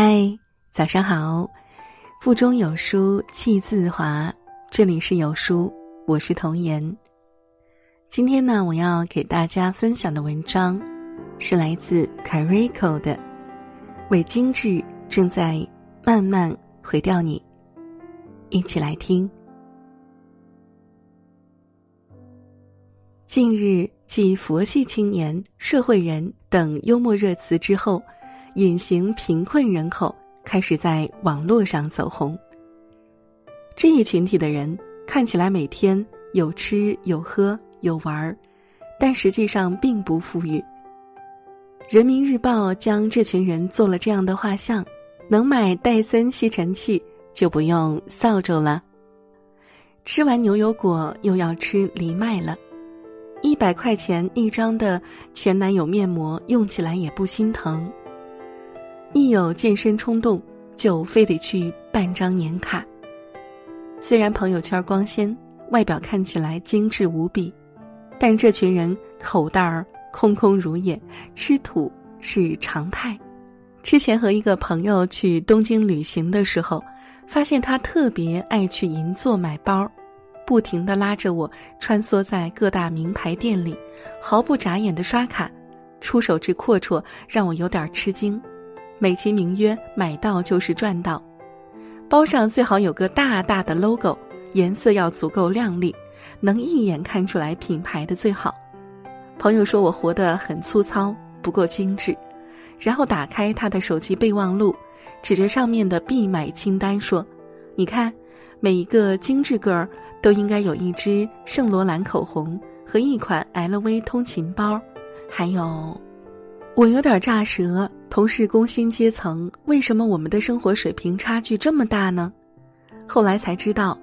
嗨，早上好！腹中有书气自华，这里是有书，我是童言。今天呢，我要给大家分享的文章是来自 Carico 的《伪精致正在慢慢毁掉你》，一起来听。近日，继“佛系青年”“社会人”等幽默热词之后。隐形贫困人口开始在网络上走红。这一群体的人看起来每天有吃有喝有玩儿，但实际上并不富裕。人民日报将这群人做了这样的画像：能买戴森吸尘器，就不用扫帚了；吃完牛油果又要吃藜麦了；一百块钱一张的前男友面膜用起来也不心疼。一有健身冲动，就非得去办张年卡。虽然朋友圈光鲜，外表看起来精致无比，但这群人口袋儿空空如也，吃土是常态。之前和一个朋友去东京旅行的时候，发现他特别爱去银座买包，不停的拉着我穿梭在各大名牌店里，毫不眨眼的刷卡，出手之阔绰让我有点吃惊。美其名曰买到就是赚到，包上最好有个大大的 logo，颜色要足够亮丽，能一眼看出来品牌的最好。朋友说我活得很粗糙，不够精致，然后打开他的手机备忘录，指着上面的必买清单说：“你看，每一个精致 girl 都应该有一支圣罗兰口红和一款 LV 通勤包，还有……”我有点炸舌。同是工薪阶层，为什么我们的生活水平差距这么大呢？后来才知道，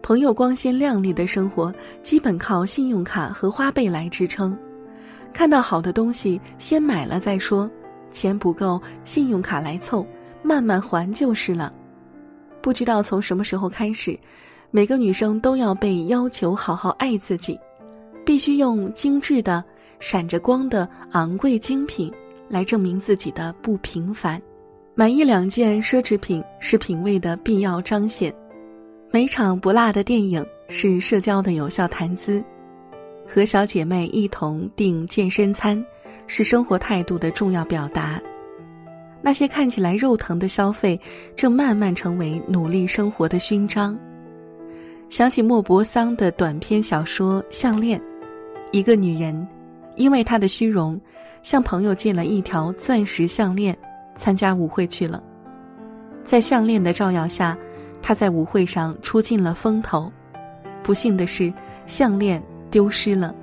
朋友光鲜亮丽的生活基本靠信用卡和花呗来支撑。看到好的东西，先买了再说，钱不够，信用卡来凑，慢慢还就是了。不知道从什么时候开始，每个女生都要被要求好好爱自己，必须用精致的、闪着光的昂贵精品。来证明自己的不平凡，买一两件奢侈品是品味的必要彰显，每场不辣的电影是社交的有效谈资，和小姐妹一同订健身餐是生活态度的重要表达。那些看起来肉疼的消费，正慢慢成为努力生活的勋章。想起莫泊桑的短篇小说《项链》，一个女人，因为她的虚荣。向朋友借了一条钻石项链，参加舞会去了。在项链的照耀下，他在舞会上出尽了风头。不幸的是，项链丢失了。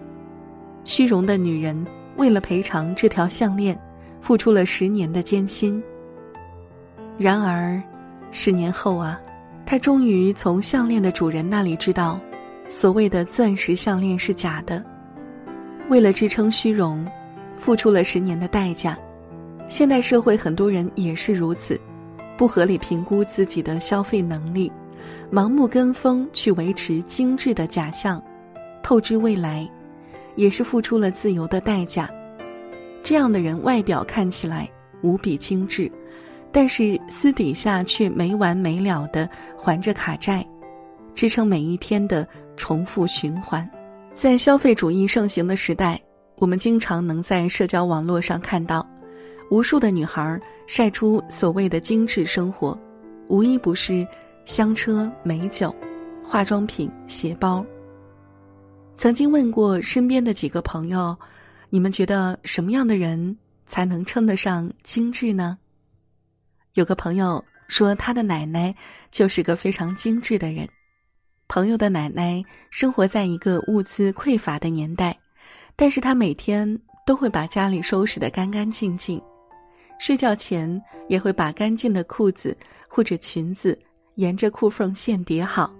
虚荣的女人为了赔偿这条项链，付出了十年的艰辛。然而，十年后啊，她终于从项链的主人那里知道，所谓的钻石项链是假的。为了支撑虚荣。付出了十年的代价，现代社会很多人也是如此，不合理评估自己的消费能力，盲目跟风去维持精致的假象，透支未来，也是付出了自由的代价。这样的人外表看起来无比精致，但是私底下却没完没了的还着卡债，支撑每一天的重复循环。在消费主义盛行的时代。我们经常能在社交网络上看到，无数的女孩晒出所谓的精致生活，无一不是香车美酒、化妆品、鞋包。曾经问过身边的几个朋友，你们觉得什么样的人才能称得上精致呢？有个朋友说，他的奶奶就是个非常精致的人。朋友的奶奶生活在一个物资匮乏的年代。但是她每天都会把家里收拾得干干净净，睡觉前也会把干净的裤子或者裙子沿着裤缝线叠好，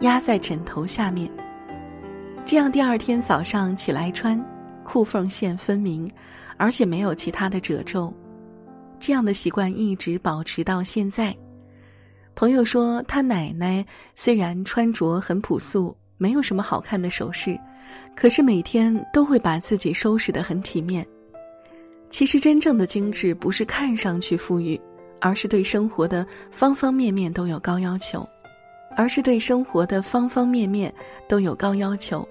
压在枕头下面。这样第二天早上起来穿，裤缝线分明，而且没有其他的褶皱。这样的习惯一直保持到现在。朋友说，他奶奶虽然穿着很朴素，没有什么好看的首饰。可是每天都会把自己收拾得很体面。其实真正的精致不是看上去富裕，而是对生活的方方面面都有高要求，而是对生活的方方面面都有高要求。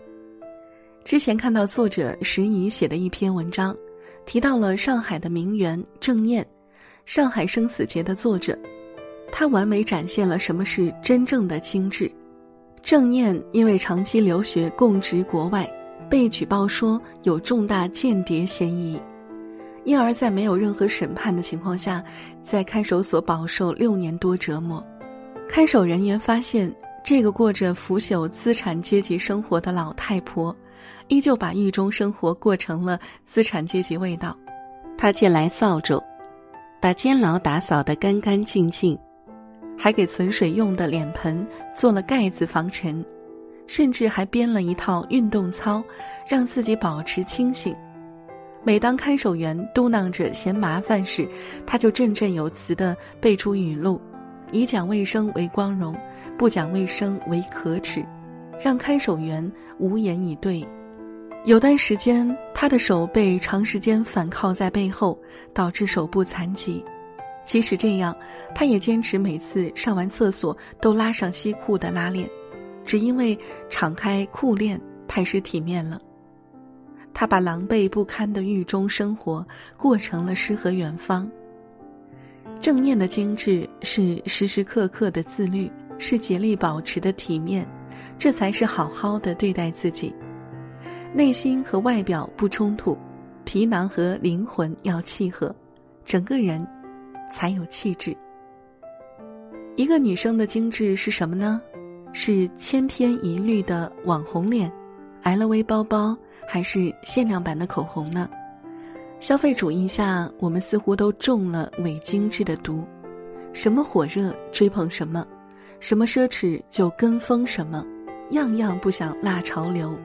之前看到作者石怡写的一篇文章，提到了上海的名媛郑念，《上海生死劫》的作者，他完美展现了什么是真正的精致。郑念因为长期留学供职国外，被举报说有重大间谍嫌疑，因而，在没有任何审判的情况下，在看守所饱受六年多折磨。看守人员发现，这个过着腐朽资产阶级生活的老太婆。依旧把狱中生活过成了资产阶级味道。他借来扫帚，把监牢打扫得干干净净，还给存水用的脸盆做了盖子防尘，甚至还编了一套运动操，让自己保持清醒。每当看守员嘟囔着嫌麻烦时，他就振振有词地背出语录，以讲卫生为光荣，不讲卫生为可耻，让看守员无言以对。有段时间，他的手被长时间反靠在背后，导致手部残疾。即使这样，他也坚持每次上完厕所都拉上西裤的拉链，只因为敞开裤链太失体面了。他把狼狈不堪的狱中生活过成了诗和远方。正念的精致是时时刻刻的自律，是竭力保持的体面，这才是好好的对待自己。内心和外表不冲突，皮囊和灵魂要契合，整个人才有气质。一个女生的精致是什么呢？是千篇一律的网红脸，LV 包包，还是限量版的口红呢？消费主义下，我们似乎都中了伪精致的毒，什么火热追捧什么，什么奢侈就跟风什么，样样不想落潮流。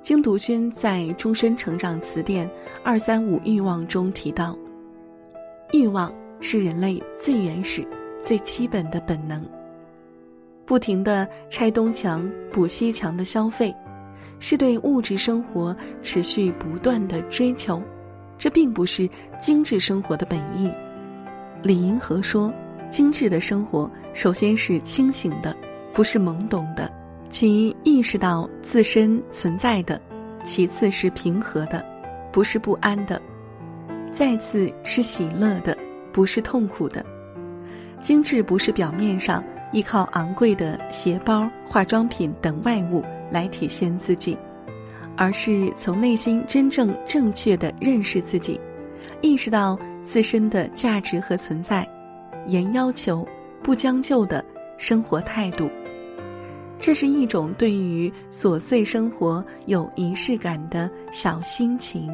精读君在《终身成长词典》二三五欲望中提到，欲望是人类最原始、最基本的本能。不停的拆东墙补西墙的消费，是对物质生活持续不断的追求，这并不是精致生活的本意。李银河说，精致的生活首先是清醒的，不是懵懂的。其意识到自身存在的，其次是平和的，不是不安的；再次是喜乐的，不是痛苦的。精致不是表面上依靠昂贵的鞋包、化妆品等外物来体现自己，而是从内心真正正确的认识自己，意识到自身的价值和存在，严要求不将就的生活态度。这是一种对于琐碎生活有仪式感的小心情，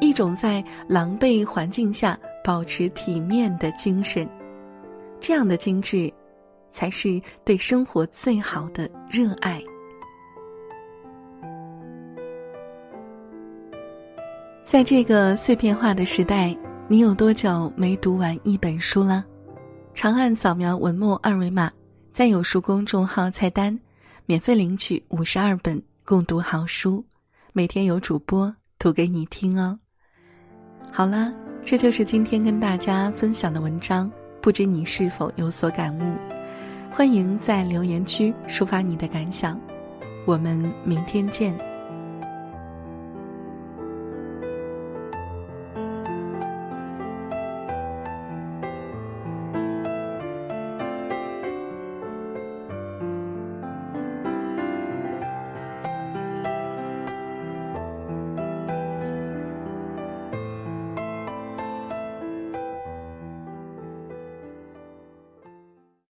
一种在狼狈环境下保持体面的精神。这样的精致，才是对生活最好的热爱。在这个碎片化的时代，你有多久没读完一本书了？长按扫描文末二维码，在有书公众号菜单。免费领取五十二本共读好书，每天有主播读给你听哦。好了，这就是今天跟大家分享的文章，不知你是否有所感悟？欢迎在留言区抒发你的感想，我们明天见。